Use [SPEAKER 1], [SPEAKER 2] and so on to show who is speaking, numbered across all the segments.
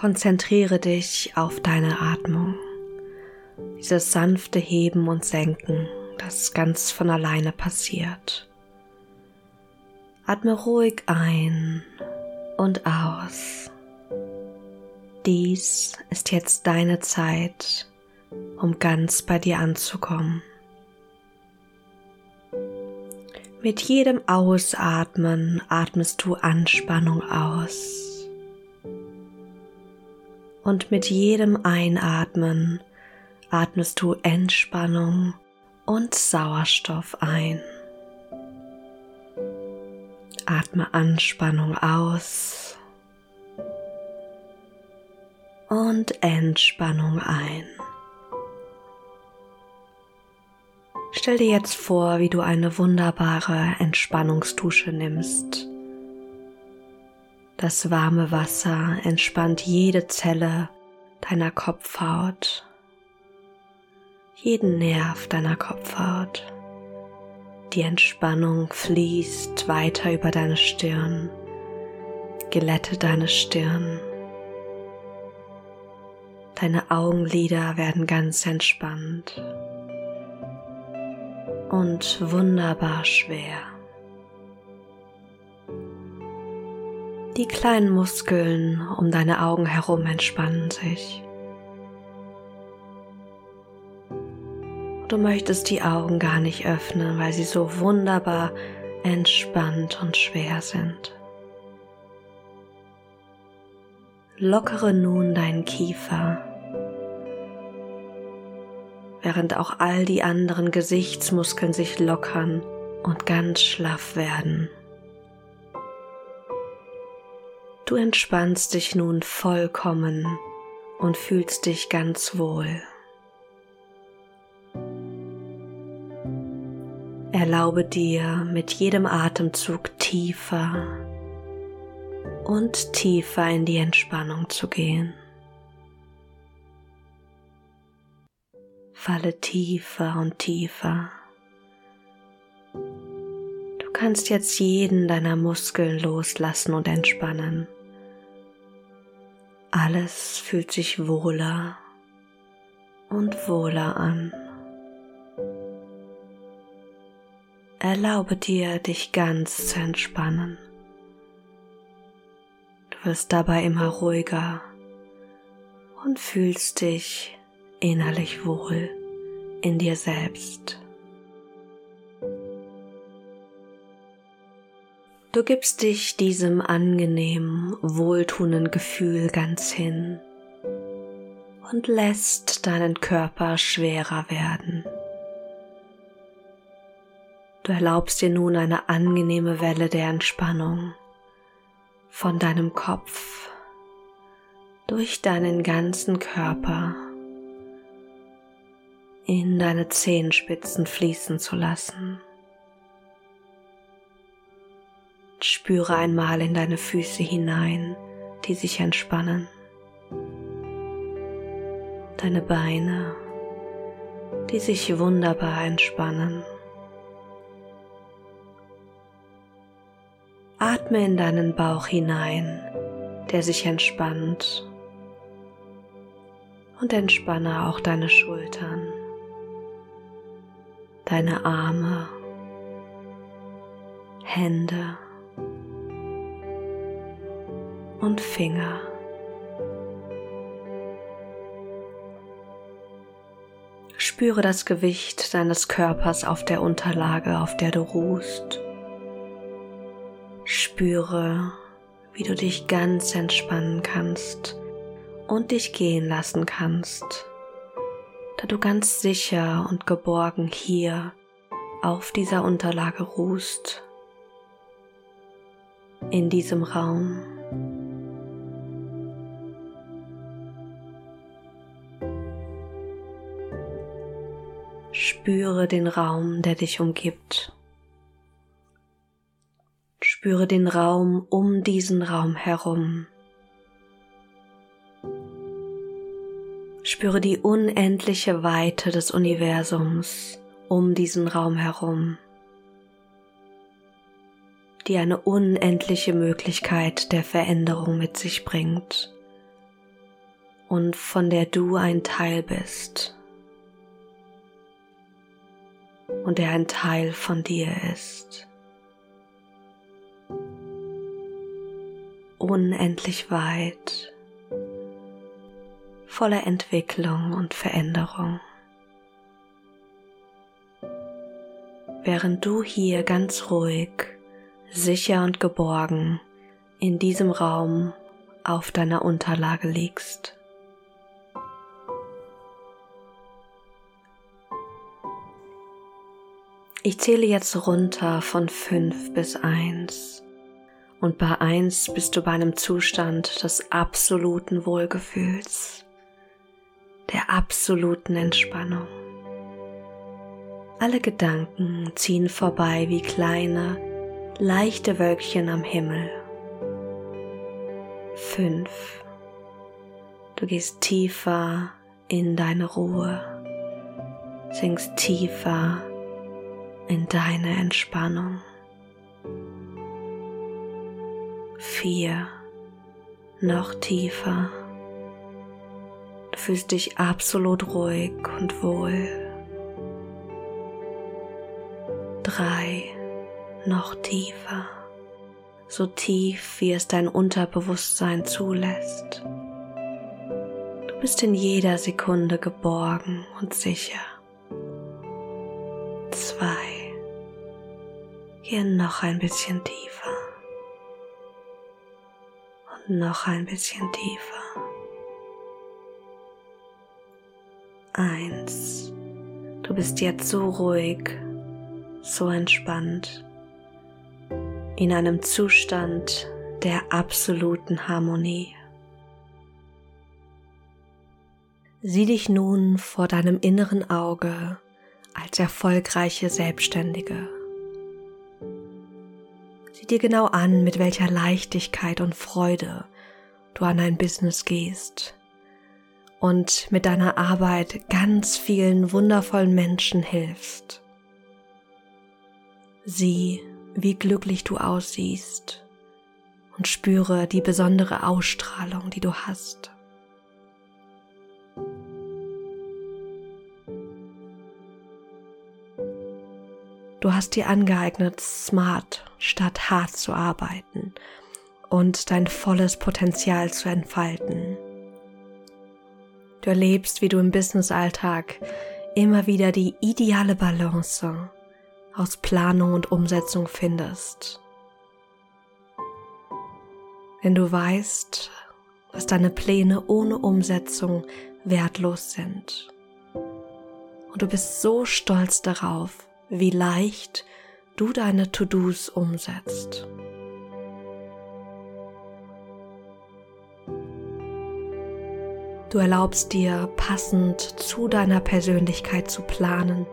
[SPEAKER 1] Konzentriere dich auf deine Atmung, dieses sanfte Heben und Senken, das ganz von alleine passiert. Atme ruhig ein und aus. Dies ist jetzt deine Zeit, um ganz bei dir anzukommen. Mit jedem Ausatmen atmest du Anspannung aus. Und mit jedem Einatmen atmest du Entspannung und Sauerstoff ein. Atme Anspannung aus und Entspannung ein. Stell dir jetzt vor, wie du eine wunderbare Entspannungsdusche nimmst. Das warme Wasser entspannt jede Zelle deiner Kopfhaut, jeden Nerv deiner Kopfhaut. Die Entspannung fließt weiter über deine Stirn, glätte deine Stirn. Deine Augenlider werden ganz entspannt und wunderbar schwer. Die kleinen Muskeln um deine Augen herum entspannen sich. Du möchtest die Augen gar nicht öffnen, weil sie so wunderbar entspannt und schwer sind. Lockere nun deinen Kiefer während auch all die anderen Gesichtsmuskeln sich lockern und ganz schlaff werden. Du entspannst dich nun vollkommen und fühlst dich ganz wohl. Erlaube dir mit jedem Atemzug tiefer und tiefer in die Entspannung zu gehen. Falle tiefer und tiefer. Du kannst jetzt jeden deiner Muskeln loslassen und entspannen. Alles fühlt sich wohler und wohler an. Erlaube dir, dich ganz zu entspannen. Du wirst dabei immer ruhiger und fühlst dich innerlich wohl in dir selbst. Du gibst dich diesem angenehmen, wohltuenden Gefühl ganz hin und lässt deinen Körper schwerer werden. Du erlaubst dir nun eine angenehme Welle der Entspannung von deinem Kopf durch deinen ganzen Körper in deine Zehenspitzen fließen zu lassen. Spüre einmal in deine Füße hinein, die sich entspannen. Deine Beine, die sich wunderbar entspannen. Atme in deinen Bauch hinein, der sich entspannt. Und entspanne auch deine Schultern deine Arme, Hände und Finger. Spüre das Gewicht deines Körpers auf der Unterlage, auf der du ruhst. Spüre, wie du dich ganz entspannen kannst und dich gehen lassen kannst da du ganz sicher und geborgen hier auf dieser Unterlage ruhst, in diesem Raum. Spüre den Raum, der dich umgibt. Spüre den Raum um diesen Raum herum. Spüre die unendliche Weite des Universums um diesen Raum herum. die eine unendliche Möglichkeit der Veränderung mit sich bringt und von der du ein Teil bist und der ein Teil von dir ist. Unendlich weit, voller Entwicklung und Veränderung. Während du hier ganz ruhig, sicher und geborgen in diesem Raum auf deiner Unterlage liegst. Ich zähle jetzt runter von fünf bis eins. Und bei eins bist du bei einem Zustand des absoluten Wohlgefühls, der absoluten Entspannung. Alle Gedanken ziehen vorbei wie kleine, leichte Wölkchen am Himmel. Fünf. Du gehst tiefer in deine Ruhe, sinkst tiefer in deine Entspannung. Vier, noch tiefer. Du fühlst dich absolut ruhig und wohl. Drei, noch tiefer, so tief wie es dein Unterbewusstsein zulässt. Du bist in jeder Sekunde geborgen und sicher. Zwei, hier noch ein bisschen tiefer. Und noch ein bisschen tiefer. Eins. Du bist jetzt so ruhig, so entspannt, in einem Zustand der absoluten Harmonie. Sieh dich nun vor deinem inneren Auge als erfolgreiche Selbstständige dir genau an, mit welcher Leichtigkeit und Freude du an dein Business gehst und mit deiner Arbeit ganz vielen wundervollen Menschen hilfst. Sieh, wie glücklich du aussiehst und spüre die besondere Ausstrahlung, die du hast. Du hast dir angeeignet, smart statt hart zu arbeiten und dein volles Potenzial zu entfalten. Du erlebst, wie du im Businessalltag immer wieder die ideale Balance aus Planung und Umsetzung findest. Wenn du weißt, dass deine Pläne ohne Umsetzung wertlos sind. Und du bist so stolz darauf, wie leicht du deine To-Dos umsetzt. Du erlaubst dir passend zu deiner Persönlichkeit zu planen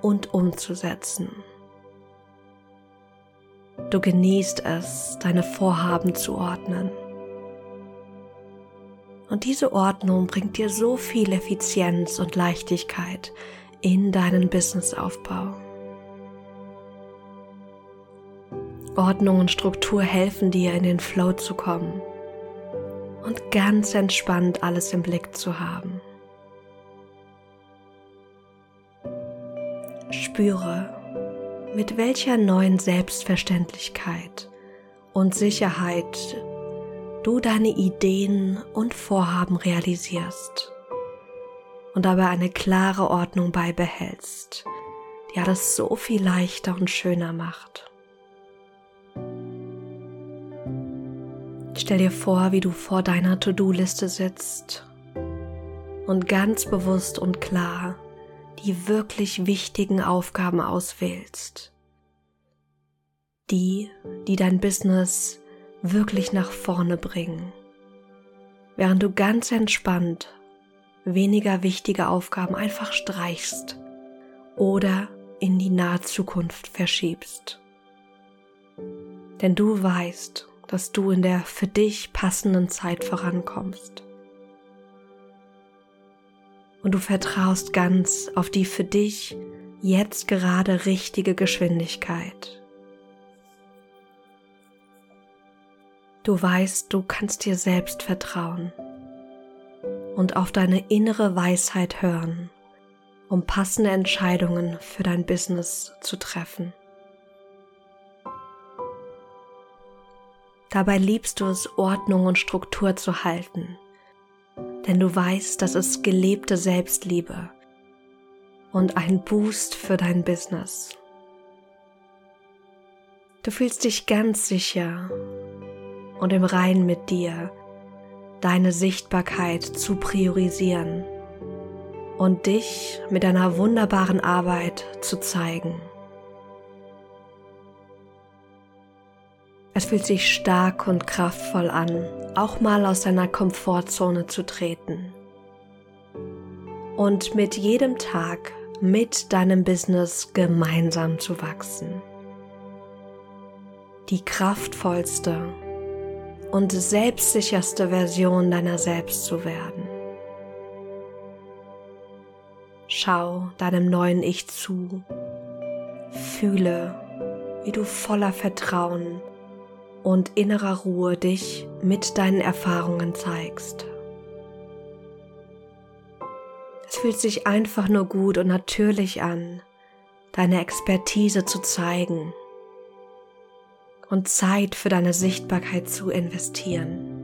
[SPEAKER 1] und umzusetzen. Du genießt es, deine Vorhaben zu ordnen. Und diese Ordnung bringt dir so viel Effizienz und Leichtigkeit in deinen Businessaufbau. Ordnung und Struktur helfen dir, in den Flow zu kommen und ganz entspannt alles im Blick zu haben. Spüre, mit welcher neuen Selbstverständlichkeit und Sicherheit du deine Ideen und Vorhaben realisierst und dabei eine klare Ordnung beibehältst, die alles so viel leichter und schöner macht. Stell dir vor, wie du vor deiner To-Do-Liste sitzt und ganz bewusst und klar die wirklich wichtigen Aufgaben auswählst. Die, die dein Business wirklich nach vorne bringen. Während du ganz entspannt weniger wichtige Aufgaben einfach streichst oder in die nahe Zukunft verschiebst. Denn du weißt, dass du in der für dich passenden Zeit vorankommst. Und du vertraust ganz auf die für dich jetzt gerade richtige Geschwindigkeit. Du weißt, du kannst dir selbst vertrauen und auf deine innere Weisheit hören, um passende Entscheidungen für dein Business zu treffen. Dabei liebst du es, Ordnung und Struktur zu halten, denn du weißt, dass es gelebte Selbstliebe und ein Boost für dein Business. Du fühlst dich ganz sicher und im Rein mit dir, deine Sichtbarkeit zu priorisieren und dich mit deiner wunderbaren Arbeit zu zeigen. Es fühlt sich stark und kraftvoll an, auch mal aus deiner Komfortzone zu treten. Und mit jedem Tag mit deinem Business gemeinsam zu wachsen. Die kraftvollste und selbstsicherste Version deiner selbst zu werden. Schau deinem neuen Ich zu, fühle, wie du voller Vertrauen und innerer Ruhe dich mit deinen Erfahrungen zeigst. Es fühlt sich einfach nur gut und natürlich an, deine Expertise zu zeigen und Zeit für deine Sichtbarkeit zu investieren.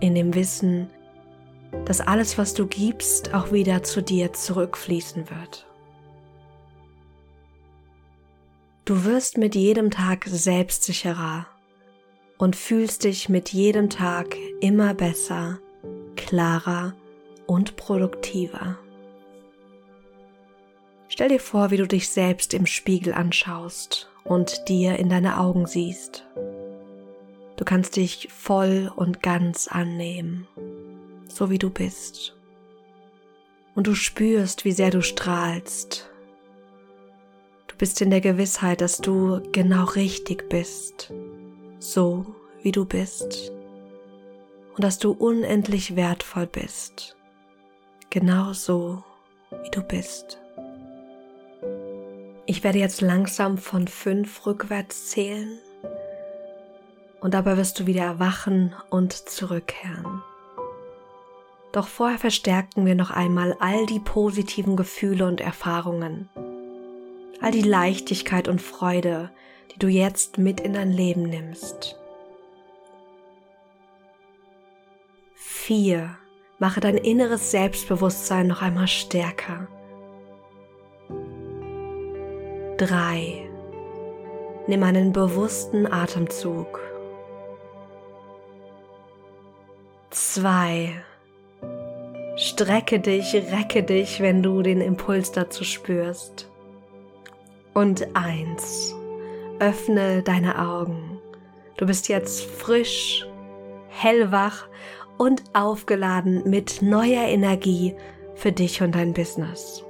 [SPEAKER 1] In dem Wissen, dass alles, was du gibst, auch wieder zu dir zurückfließen wird. Du wirst mit jedem Tag selbstsicherer und fühlst dich mit jedem Tag immer besser, klarer und produktiver. Stell dir vor, wie du dich selbst im Spiegel anschaust und dir in deine Augen siehst. Du kannst dich voll und ganz annehmen, so wie du bist. Und du spürst, wie sehr du strahlst bist in der Gewissheit, dass du genau richtig bist, so wie du bist und dass du unendlich wertvoll bist, genau so wie du bist. Ich werde jetzt langsam von fünf rückwärts zählen und dabei wirst du wieder erwachen und zurückkehren. Doch vorher verstärken wir noch einmal all die positiven Gefühle und Erfahrungen, all die Leichtigkeit und Freude, die du jetzt mit in dein Leben nimmst. 4. Mache dein inneres Selbstbewusstsein noch einmal stärker. 3. Nimm einen bewussten Atemzug. 2. Strecke dich, recke dich, wenn du den Impuls dazu spürst und eins. Öffne deine Augen. Du bist jetzt frisch, hellwach und aufgeladen mit neuer Energie für dich und dein Business.